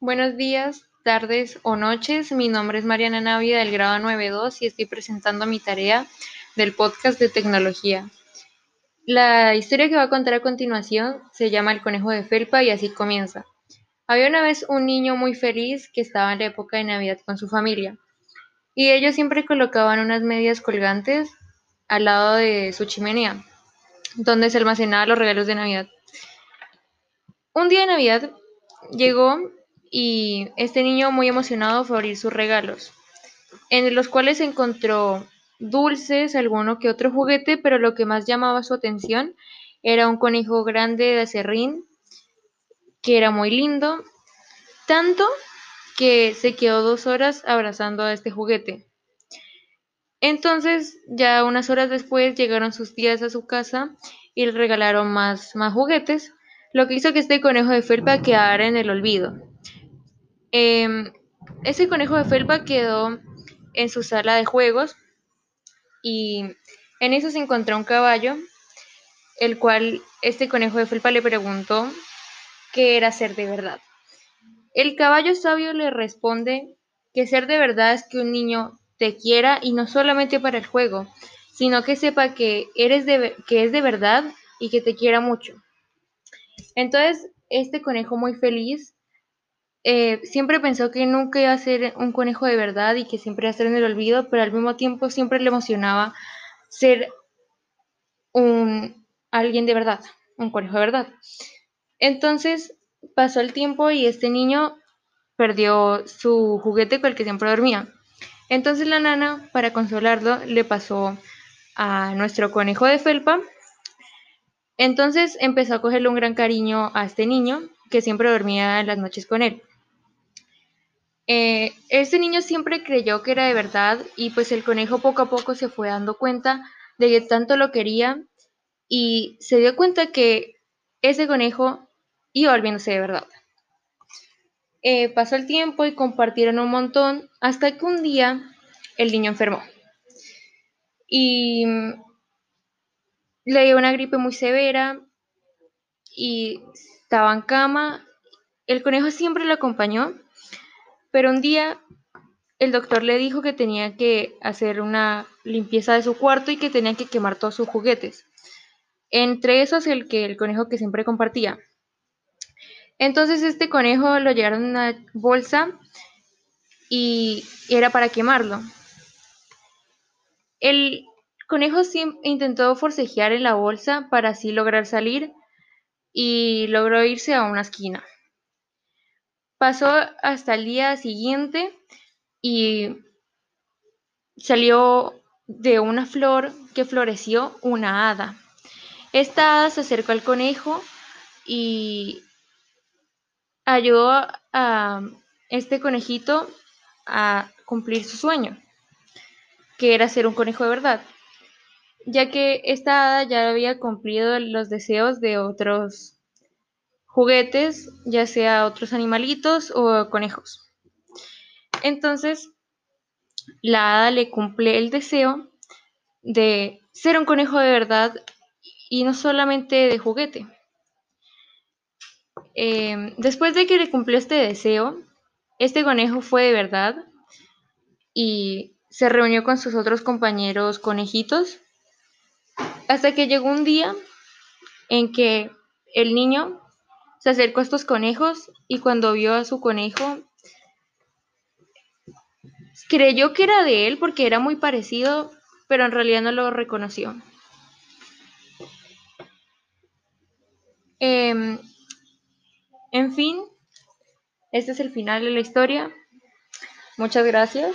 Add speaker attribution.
Speaker 1: Buenos días, tardes o noches. Mi nombre es Mariana Navia del grado 9.2 y estoy presentando mi tarea del podcast de tecnología. La historia que voy a contar a continuación se llama El conejo de felpa y así comienza. Había una vez un niño muy feliz que estaba en la época de Navidad con su familia y ellos siempre colocaban unas medias colgantes al lado de su chimenea donde se almacenaban los regalos de Navidad. Un día de Navidad llegó y este niño muy emocionado fue a abrir sus regalos, en los cuales encontró dulces, alguno que otro juguete, pero lo que más llamaba su atención era un conejo grande de acerrín, que era muy lindo, tanto que se quedó dos horas abrazando a este juguete. Entonces, ya unas horas después llegaron sus tías a su casa y le regalaron más, más juguetes, lo que hizo que este conejo de felpa quedara en el olvido. Em, ese conejo de felpa quedó en su sala de juegos y en eso se encontró un caballo, el cual este conejo de felpa le preguntó qué era ser de verdad. El caballo sabio le responde que ser de verdad es que un niño te quiera y no solamente para el juego, sino que sepa que eres de, que es de verdad y que te quiera mucho. Entonces, este conejo muy feliz eh, siempre pensó que nunca iba a ser un conejo de verdad y que siempre iba a ser en el olvido, pero al mismo tiempo siempre le emocionaba ser un alguien de verdad, un conejo de verdad. Entonces pasó el tiempo y este niño perdió su juguete con el que siempre dormía. Entonces la nana, para consolarlo, le pasó a nuestro conejo de felpa. Entonces empezó a cogerle un gran cariño a este niño que siempre dormía en las noches con él. Eh, este niño siempre creyó que era de verdad y pues el conejo poco a poco se fue dando cuenta de que tanto lo quería y se dio cuenta que ese conejo iba volviéndose de verdad. Eh, pasó el tiempo y compartieron un montón hasta que un día el niño enfermó y le dio una gripe muy severa y estaba en cama. El conejo siempre lo acompañó pero un día el doctor le dijo que tenía que hacer una limpieza de su cuarto y que tenía que quemar todos sus juguetes. Entre esos el que el conejo que siempre compartía. Entonces este conejo lo llevaron en una bolsa y era para quemarlo. El conejo intentó forcejear en la bolsa para así lograr salir y logró irse a una esquina. Pasó hasta el día siguiente y salió de una flor que floreció una hada. Esta hada se acercó al conejo y ayudó a este conejito a cumplir su sueño, que era ser un conejo de verdad, ya que esta hada ya había cumplido los deseos de otros juguetes, ya sea otros animalitos o conejos. Entonces, la hada le cumple el deseo de ser un conejo de verdad y no solamente de juguete. Em, después de que le cumplió este deseo, este conejo fue de verdad y se reunió con sus otros compañeros conejitos hasta que llegó un día en que el niño se acercó a estos conejos y cuando vio a su conejo, creyó que era de él porque era muy parecido, pero en realidad no lo reconoció. Em, en fin, este es el final de la historia. Muchas gracias.